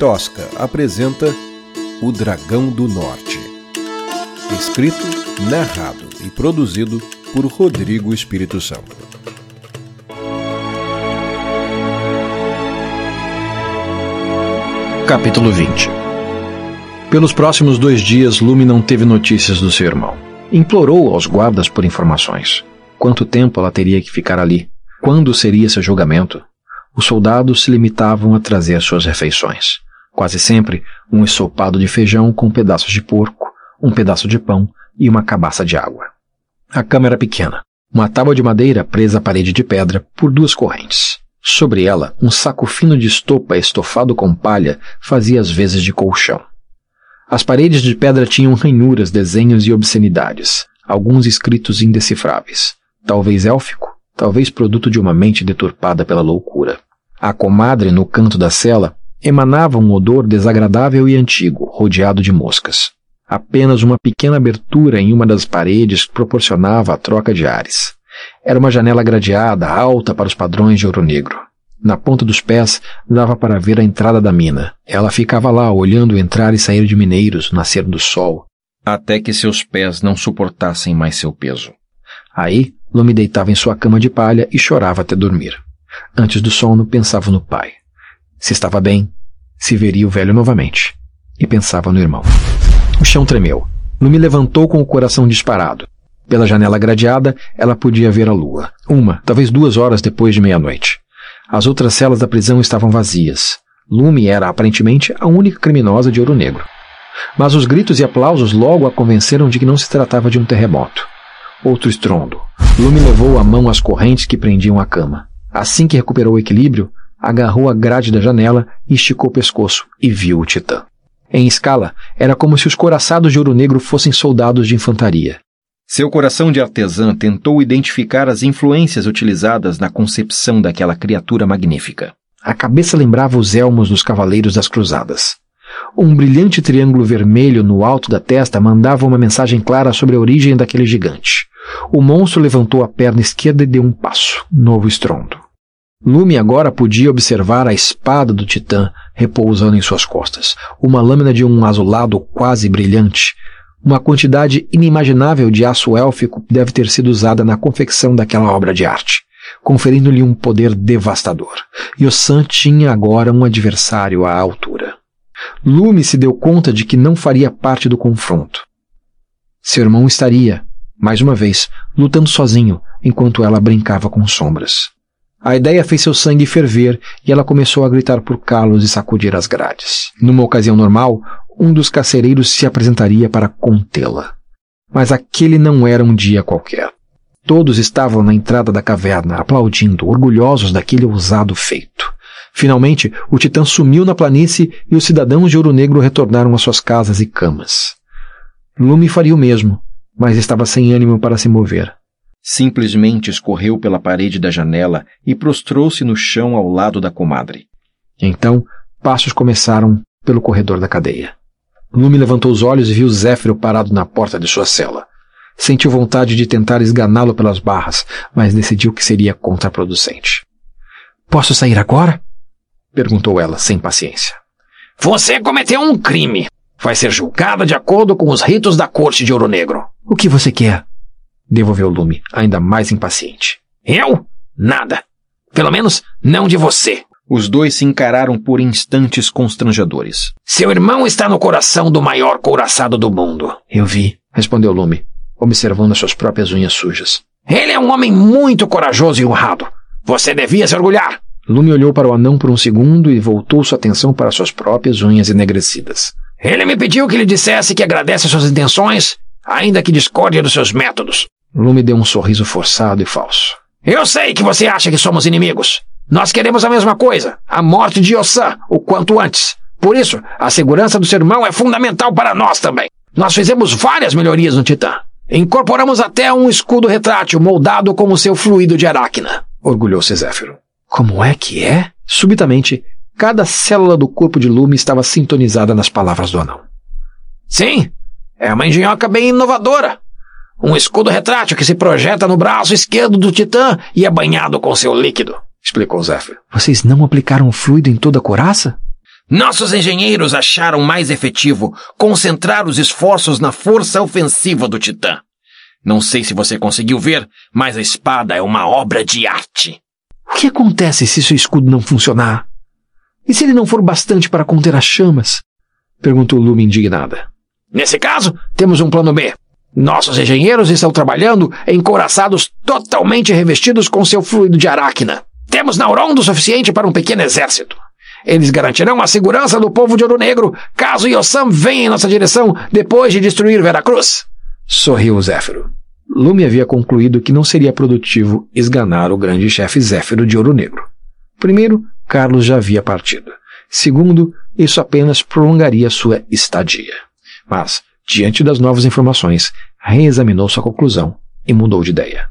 Tosca apresenta O Dragão do Norte. Escrito, narrado e produzido por Rodrigo Espírito Santo. Capítulo 20 Pelos próximos dois dias, Lume não teve notícias do seu irmão. Implorou aos guardas por informações. Quanto tempo ela teria que ficar ali? Quando seria seu julgamento? Os soldados se limitavam a trazer suas refeições. Quase sempre, um ensopado de feijão com pedaços de porco, um pedaço de pão e uma cabaça de água. A cama era pequena, uma tábua de madeira presa à parede de pedra por duas correntes. Sobre ela, um saco fino de estopa estofado com palha fazia as vezes de colchão. As paredes de pedra tinham ranhuras, desenhos e obscenidades, alguns escritos indecifráveis. Talvez élfico, talvez produto de uma mente deturpada pela loucura. A comadre, no canto da cela, emanava um odor desagradável e antigo, rodeado de moscas. Apenas uma pequena abertura em uma das paredes proporcionava a troca de ares. Era uma janela gradeada, alta para os padrões de ouro negro. Na ponta dos pés dava para ver a entrada da mina. Ela ficava lá, olhando entrar e sair de mineiros, nascer do sol, até que seus pés não suportassem mais seu peso. Aí, Lume deitava em sua cama de palha e chorava até dormir. Antes do sono, pensava no pai. Se estava bem, se veria o velho novamente. E pensava no irmão. O chão tremeu. Lume levantou com o coração disparado. Pela janela gradeada, ela podia ver a lua. Uma, talvez duas horas depois de meia-noite. As outras celas da prisão estavam vazias. Lume era, aparentemente, a única criminosa de Ouro Negro. Mas os gritos e aplausos logo a convenceram de que não se tratava de um terremoto. Outro estrondo. Lume levou a mão às correntes que prendiam a cama. Assim que recuperou o equilíbrio, agarrou a grade da janela e esticou o pescoço e viu o titã. Em escala, era como se os coraçados de ouro negro fossem soldados de infantaria. Seu coração de artesã tentou identificar as influências utilizadas na concepção daquela criatura magnífica. A cabeça lembrava os elmos dos cavaleiros das cruzadas. Um brilhante triângulo vermelho no alto da testa mandava uma mensagem clara sobre a origem daquele gigante. O monstro levantou a perna esquerda e deu um passo. Novo estrondo. Lume agora podia observar a espada do titã repousando em suas costas, uma lâmina de um azulado quase brilhante. Uma quantidade inimaginável de aço élfico deve ter sido usada na confecção daquela obra de arte, conferindo-lhe um poder devastador. E o San tinha agora um adversário à altura. Lume se deu conta de que não faria parte do confronto. Seu irmão estaria, mais uma vez, lutando sozinho, enquanto ela brincava com sombras. A ideia fez seu sangue ferver e ela começou a gritar por Carlos e sacudir as grades. Numa ocasião normal, um dos carcereiros se apresentaria para contê-la. Mas aquele não era um dia qualquer. Todos estavam na entrada da caverna, aplaudindo, orgulhosos daquele ousado feito. Finalmente, o titã sumiu na planície e os cidadãos de Ouro Negro retornaram às suas casas e camas. Lume faria o mesmo, mas estava sem ânimo para se mover. Simplesmente escorreu pela parede da janela e prostrou-se no chão ao lado da comadre. Então, passos começaram pelo corredor da cadeia. Lume levantou os olhos e viu Zéfiro parado na porta de sua cela. Sentiu vontade de tentar esganá-lo pelas barras, mas decidiu que seria contraproducente. Posso sair agora? perguntou ela, sem paciência. Você cometeu um crime. Vai ser julgada de acordo com os ritos da corte de Ouro Negro. O que você quer? Devolveu Lume, ainda mais impaciente. Eu? Nada. Pelo menos não de você. Os dois se encararam por instantes constrangedores. Seu irmão está no coração do maior couraçado do mundo. Eu vi, respondeu Lume, observando as suas próprias unhas sujas. Ele é um homem muito corajoso e honrado. Você devia se orgulhar. Lume olhou para o anão por um segundo e voltou sua atenção para suas próprias unhas enegrecidas. Ele me pediu que lhe dissesse que agradece suas intenções, ainda que discorde dos seus métodos. Lume deu um sorriso forçado e falso. Eu sei que você acha que somos inimigos. Nós queremos a mesma coisa, a morte de Ossan, o quanto antes. Por isso, a segurança do seu irmão é fundamental para nós também. Nós fizemos várias melhorias no Titã. Incorporamos até um escudo retrátil moldado com o seu fluido de aracna. Orgulhou-se Zéfiro. Como é que é? Subitamente, Cada célula do corpo de Lume estava sintonizada nas palavras do anão. Sim, é uma engenhoca bem inovadora. Um escudo retrátil que se projeta no braço esquerdo do Titã e é banhado com seu líquido, explicou Zephyr. Vocês não aplicaram fluido em toda a coraça? Nossos engenheiros acharam mais efetivo concentrar os esforços na força ofensiva do Titã. Não sei se você conseguiu ver, mas a espada é uma obra de arte. O que acontece se seu escudo não funcionar? E se ele não for bastante para conter as chamas? Perguntou Lume indignada. Nesse caso, temos um plano B. Nossos engenheiros estão trabalhando em coraçados totalmente revestidos com seu fluido de aracna. Temos Nauron o suficiente para um pequeno exército. Eles garantirão a segurança do povo de Ouro Negro caso Yossam venha em nossa direção depois de destruir Veracruz. Sorriu Zéfiro. Lume havia concluído que não seria produtivo esganar o grande chefe Zéfiro de Ouro Negro. Primeiro, Carlos já havia partido. Segundo, isso apenas prolongaria sua estadia. Mas, diante das novas informações, reexaminou sua conclusão e mudou de ideia.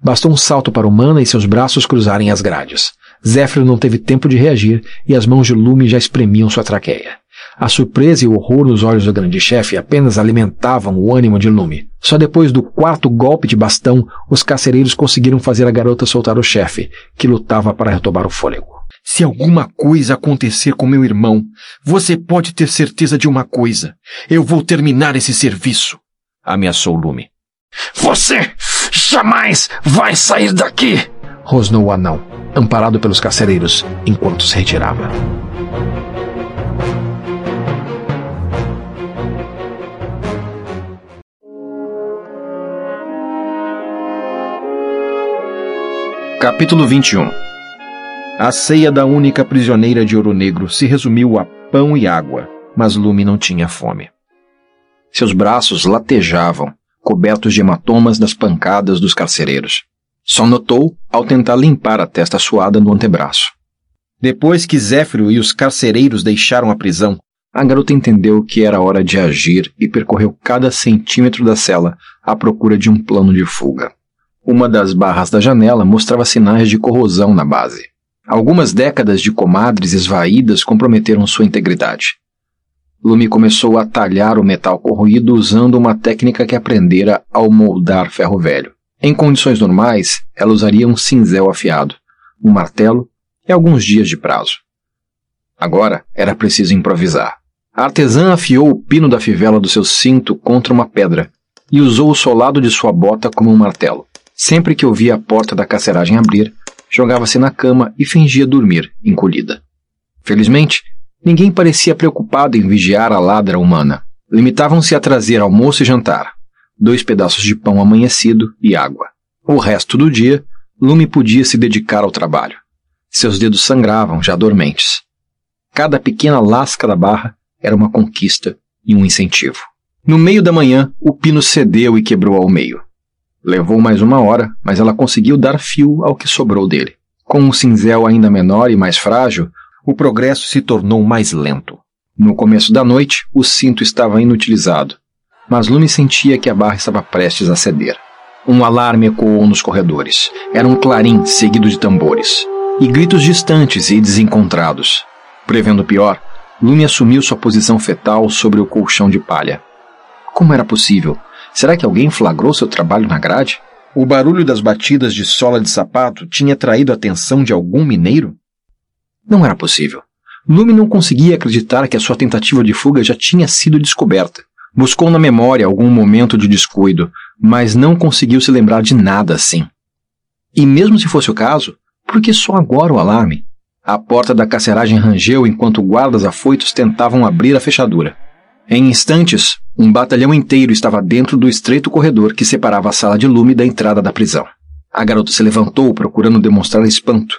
Bastou um salto para o Mana e seus braços cruzarem as grades. Zéfiro não teve tempo de reagir e as mãos de Lume já espremiam sua traqueia. A surpresa e o horror nos olhos do grande chefe apenas alimentavam o ânimo de Lume. Só depois do quarto golpe de bastão, os carcereiros conseguiram fazer a garota soltar o chefe, que lutava para retomar o fôlego. Se alguma coisa acontecer com meu irmão, você pode ter certeza de uma coisa. Eu vou terminar esse serviço, ameaçou Lume. Você jamais vai sair daqui! rosnou o anão, amparado pelos carcereiros, enquanto se retirava. Capítulo 21 A ceia da única prisioneira de Ouro Negro se resumiu a pão e água, mas Lume não tinha fome. Seus braços latejavam, cobertos de hematomas das pancadas dos carcereiros. Só notou ao tentar limpar a testa suada no antebraço. Depois que Zéfiro e os carcereiros deixaram a prisão, a garota entendeu que era hora de agir e percorreu cada centímetro da cela à procura de um plano de fuga. Uma das barras da janela mostrava sinais de corrosão na base. Algumas décadas de comadres esvaídas comprometeram sua integridade. Lume começou a talhar o metal corroído usando uma técnica que aprendera ao moldar ferro velho. Em condições normais, ela usaria um cinzel afiado, um martelo e alguns dias de prazo. Agora era preciso improvisar. A artesã afiou o pino da fivela do seu cinto contra uma pedra e usou o solado de sua bota como um martelo. Sempre que ouvia a porta da carceragem abrir, jogava-se na cama e fingia dormir, encolhida. Felizmente, ninguém parecia preocupado em vigiar a ladra humana. Limitavam-se a trazer almoço e jantar, dois pedaços de pão amanhecido e água. O resto do dia, Lume podia se dedicar ao trabalho. Seus dedos sangravam, já dormentes. Cada pequena lasca da barra era uma conquista e um incentivo. No meio da manhã, o pino cedeu e quebrou ao meio. Levou mais uma hora, mas ela conseguiu dar fio ao que sobrou dele. Com um cinzel ainda menor e mais frágil, o progresso se tornou mais lento. No começo da noite, o cinto estava inutilizado mas Lume sentia que a barra estava prestes a ceder. Um alarme ecoou nos corredores. Era um clarim seguido de tambores. E gritos distantes e desencontrados. Prevendo o pior, Lume assumiu sua posição fetal sobre o colchão de palha. Como era possível? Será que alguém flagrou seu trabalho na grade? O barulho das batidas de sola de sapato tinha atraído a atenção de algum mineiro? Não era possível. Lume não conseguia acreditar que a sua tentativa de fuga já tinha sido descoberta. Buscou na memória algum momento de descuido, mas não conseguiu se lembrar de nada assim. E mesmo se fosse o caso, por que só agora o alarme? A porta da carceragem rangeu enquanto guardas afoitos tentavam abrir a fechadura. Em instantes, um batalhão inteiro estava dentro do estreito corredor que separava a sala de lume da entrada da prisão. A garota se levantou procurando demonstrar espanto,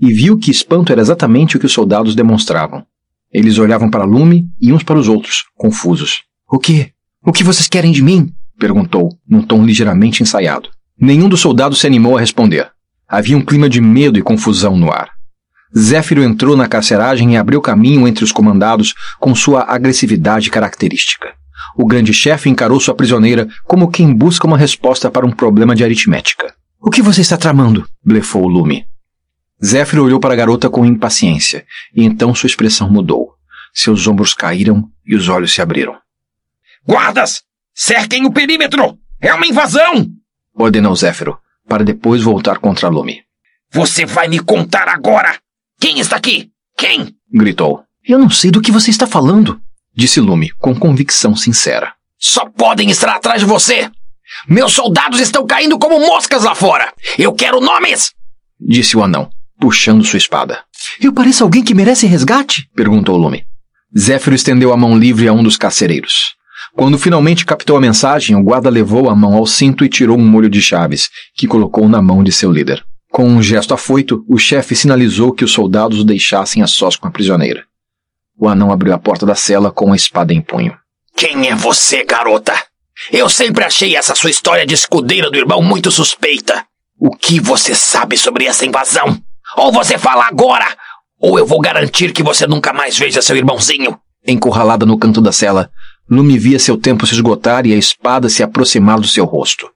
e viu que espanto era exatamente o que os soldados demonstravam. Eles olhavam para Lume e uns para os outros, confusos. O que? O que vocês querem de mim? perguntou, num tom ligeiramente ensaiado. Nenhum dos soldados se animou a responder. Havia um clima de medo e confusão no ar. Zéfiro entrou na carceragem e abriu caminho entre os comandados com sua agressividade característica. O grande chefe encarou sua prisioneira como quem busca uma resposta para um problema de aritmética. O que você está tramando? blefou Lume. Zéfiro olhou para a garota com impaciência, e então sua expressão mudou. Seus ombros caíram e os olhos se abriram. Guardas! Cerquem o perímetro! É uma invasão! Ordenou Zéfiro, para depois voltar contra Lume. Você vai me contar agora! Quem está aqui? Quem? Gritou. Eu não sei do que você está falando, disse Lume, com convicção sincera. Só podem estar atrás de você! Meus soldados estão caindo como moscas lá fora! Eu quero nomes! Disse o anão, puxando sua espada. Eu pareço alguém que merece resgate? Perguntou Lume. Zéfiro estendeu a mão livre a um dos carcereiros. Quando finalmente captou a mensagem, o guarda levou a mão ao cinto e tirou um molho de chaves, que colocou na mão de seu líder. Com um gesto afoito, o chefe sinalizou que os soldados o deixassem a sós com a prisioneira. O anão abriu a porta da cela com a espada em punho. Quem é você, garota? Eu sempre achei essa sua história de escudeira do irmão muito suspeita. O que você sabe sobre essa invasão? Ou você fala agora, ou eu vou garantir que você nunca mais veja seu irmãozinho. Encurralada no canto da cela, Lume via seu tempo se esgotar e a espada se aproximar do seu rosto.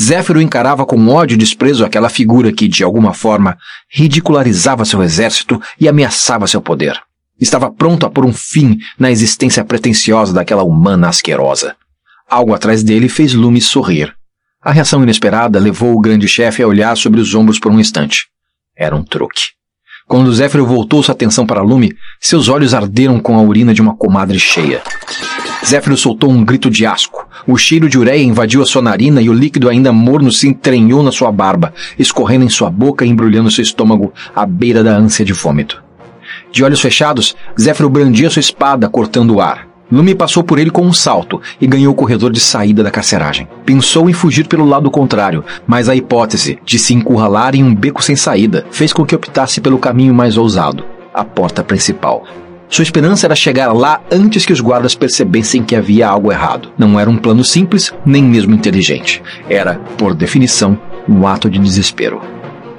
Zéfiro encarava com ódio e desprezo aquela figura que, de alguma forma, ridicularizava seu exército e ameaçava seu poder. Estava pronto a pôr um fim na existência pretensiosa daquela humana asquerosa. Algo atrás dele fez Lume sorrir. A reação inesperada levou o grande chefe a olhar sobre os ombros por um instante. Era um truque. Quando Zéfiro voltou sua atenção para Lume, seus olhos arderam com a urina de uma comadre cheia. Zéfiro soltou um grito de asco. O cheiro de ureia invadiu a sua narina e o líquido ainda morno se entranhou na sua barba, escorrendo em sua boca e embrulhando seu estômago à beira da ânsia de vômito. De olhos fechados, Zéfiro brandia sua espada, cortando o ar. Lume passou por ele com um salto e ganhou o corredor de saída da carceragem. Pensou em fugir pelo lado contrário, mas a hipótese de se encurralar em um beco sem saída fez com que optasse pelo caminho mais ousado a porta principal. Sua esperança era chegar lá antes que os guardas percebessem que havia algo errado. Não era um plano simples, nem mesmo inteligente. Era, por definição, um ato de desespero.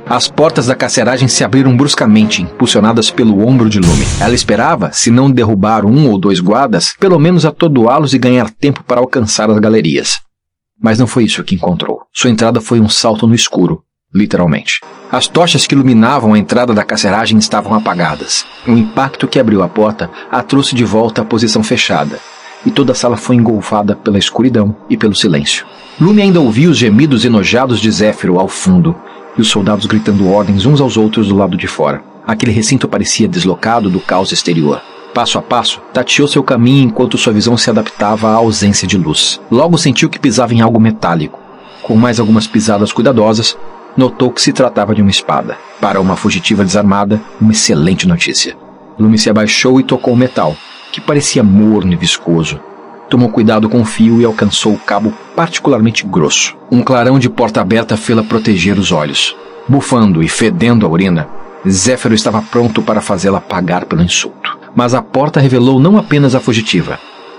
As portas da carceragem se abriram bruscamente, impulsionadas pelo ombro de Lume. Ela esperava, se não derrubar um ou dois guardas, pelo menos atordoá-los e ganhar tempo para alcançar as galerias. Mas não foi isso que encontrou. Sua entrada foi um salto no escuro, literalmente. As tochas que iluminavam a entrada da carceragem estavam apagadas. O impacto que abriu a porta a trouxe de volta à posição fechada, e toda a sala foi engolfada pela escuridão e pelo silêncio. Lume ainda ouvia os gemidos enojados de Zéfiro ao fundo, e os soldados gritando ordens uns aos outros do lado de fora. Aquele recinto parecia deslocado do caos exterior. Passo a passo, tateou seu caminho enquanto sua visão se adaptava à ausência de luz. Logo sentiu que pisava em algo metálico. Com mais algumas pisadas cuidadosas, notou que se tratava de uma espada. Para uma fugitiva desarmada, uma excelente notícia. Lume se abaixou e tocou o metal, que parecia morno e viscoso. Tomou cuidado com o fio e alcançou o cabo particularmente grosso. Um clarão de porta aberta fê-la proteger os olhos. Bufando e fedendo a urina, Zéfiro estava pronto para fazê-la pagar pelo insulto. Mas a porta revelou não apenas a fugitiva,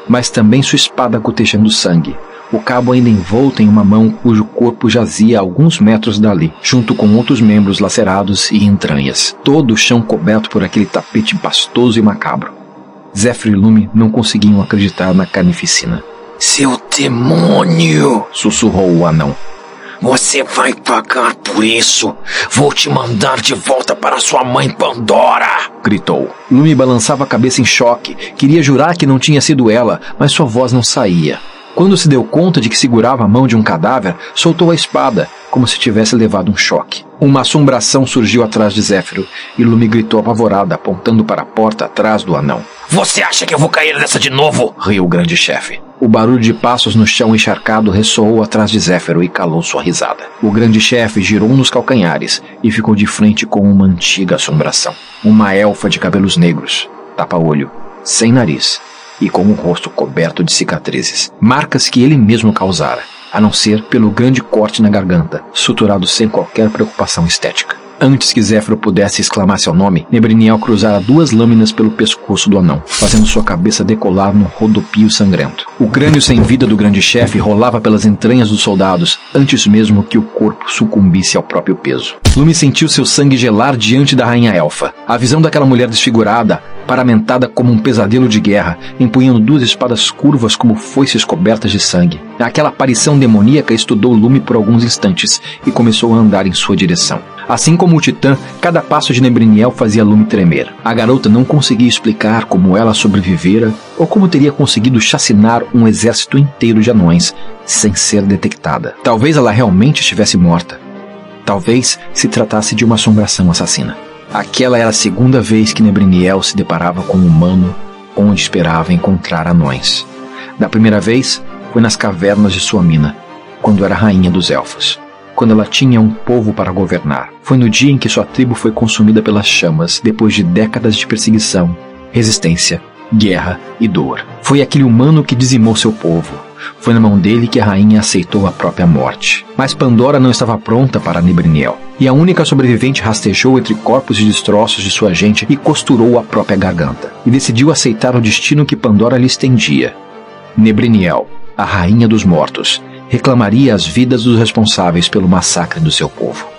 mas também sua espada gotejando sangue, o cabo ainda envolto em uma mão cujo corpo jazia a alguns metros dali, junto com outros membros lacerados e entranhas. Todo o chão coberto por aquele tapete pastoso e macabro. Zéfiro e Lume não conseguiam acreditar na carnificina. Seu demônio! sussurrou o anão. Você vai pagar por isso! Vou te mandar de volta para sua mãe Pandora! gritou. Lume balançava a cabeça em choque. Queria jurar que não tinha sido ela, mas sua voz não saía. Quando se deu conta de que segurava a mão de um cadáver, soltou a espada, como se tivesse levado um choque. Uma assombração surgiu atrás de Zéfiro, e Lume gritou apavorada, apontando para a porta atrás do anão. Você acha que eu vou cair nessa de novo? riu o grande chefe. O barulho de passos no chão encharcado ressoou atrás de Zéfiro e calou sua risada. O grande chefe girou nos calcanhares e ficou de frente com uma antiga assombração. Uma elfa de cabelos negros, tapa-olho, sem nariz e com o rosto coberto de cicatrizes, marcas que ele mesmo causara, a não ser pelo grande corte na garganta, suturado sem qualquer preocupação estética. Antes que Zéfiro pudesse exclamar seu nome, Nebriniel cruzara duas lâminas pelo pescoço do anão, fazendo sua cabeça decolar num rodopio sangrento. O crânio sem vida do grande chefe rolava pelas entranhas dos soldados, antes mesmo que o corpo sucumbisse ao próprio peso. Lume sentiu seu sangue gelar diante da rainha elfa. A visão daquela mulher desfigurada, paramentada como um pesadelo de guerra, empunhando duas espadas curvas como foices cobertas de sangue. Aquela aparição demoníaca estudou Lume por alguns instantes e começou a andar em sua direção. Assim como o Titã, cada passo de Nebriniel fazia Lume tremer. A garota não conseguia explicar como ela sobrevivera ou como teria conseguido chacinar um exército inteiro de anões sem ser detectada. Talvez ela realmente estivesse morta. Talvez se tratasse de uma assombração assassina. Aquela era a segunda vez que Nebriniel se deparava com um humano onde esperava encontrar anões. Da primeira vez, foi nas cavernas de sua mina, quando era rainha dos elfos. Quando ela tinha um povo para governar. Foi no dia em que sua tribo foi consumida pelas chamas, depois de décadas de perseguição, resistência, guerra e dor. Foi aquele humano que dizimou seu povo. Foi na mão dele que a rainha aceitou a própria morte. Mas Pandora não estava pronta para Nebriniel, e a única sobrevivente rastejou entre corpos e destroços de sua gente e costurou a própria garganta, e decidiu aceitar o destino que Pandora lhe estendia. Nebriniel, a rainha dos mortos, reclamaria as vidas dos responsáveis pelo massacre do seu povo.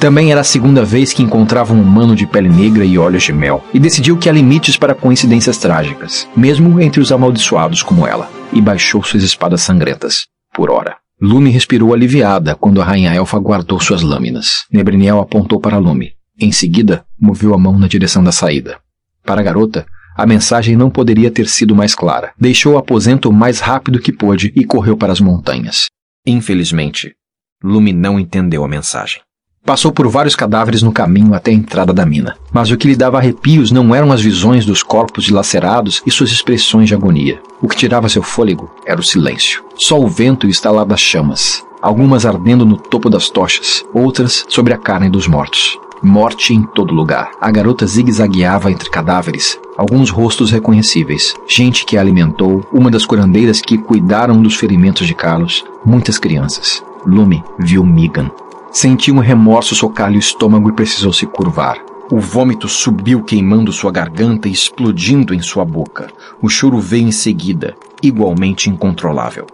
Também era a segunda vez que encontrava um humano de pele negra e olhos de mel, e decidiu que há limites para coincidências trágicas, mesmo entre os amaldiçoados como ela, e baixou suas espadas sangrentas, por hora. Lume respirou aliviada quando a rainha elfa guardou suas lâminas. Nebriniel apontou para Lume. Em seguida, moveu a mão na direção da saída. Para a garota, a mensagem não poderia ter sido mais clara. Deixou o aposento o mais rápido que pôde e correu para as montanhas. Infelizmente, Lume não entendeu a mensagem. Passou por vários cadáveres no caminho até a entrada da mina. Mas o que lhe dava arrepios não eram as visões dos corpos dilacerados e suas expressões de agonia. O que tirava seu fôlego era o silêncio. Só o vento e o estalar das chamas, algumas ardendo no topo das tochas, outras sobre a carne dos mortos. Morte em todo lugar. A garota zigue-zagueava entre cadáveres, alguns rostos reconhecíveis, gente que a alimentou, uma das curandeiras que cuidaram dos ferimentos de Carlos, muitas crianças. Lume viu Megan. Sentiu um remorso socar-lhe o estômago e precisou se curvar. O vômito subiu queimando sua garganta e explodindo em sua boca. O choro veio em seguida, igualmente incontrolável.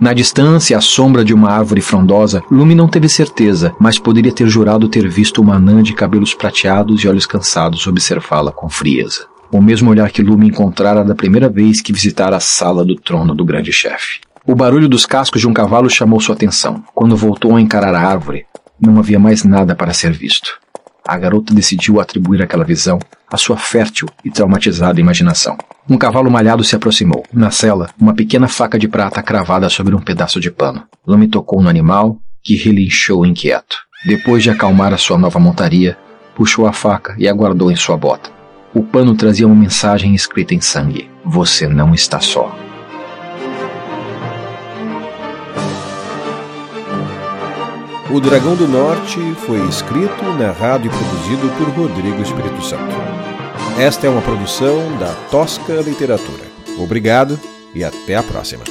Na distância, à sombra de uma árvore frondosa, Lume não teve certeza, mas poderia ter jurado ter visto uma anã de cabelos prateados e olhos cansados observá-la com frieza. O mesmo olhar que Lume encontrara da primeira vez que visitara a sala do trono do grande chefe. O barulho dos cascos de um cavalo chamou sua atenção. Quando voltou a encarar a árvore, não havia mais nada para ser visto. A garota decidiu atribuir aquela visão à sua fértil e traumatizada imaginação. Um cavalo malhado se aproximou. Na cela, uma pequena faca de prata cravada sobre um pedaço de pano. Lame tocou no animal, que relinchou inquieto. Depois de acalmar a sua nova montaria, puxou a faca e a guardou em sua bota. O pano trazia uma mensagem escrita em sangue: Você não está só. O Dragão do Norte foi escrito, narrado e produzido por Rodrigo Espírito Santo. Esta é uma produção da Tosca Literatura. Obrigado e até a próxima.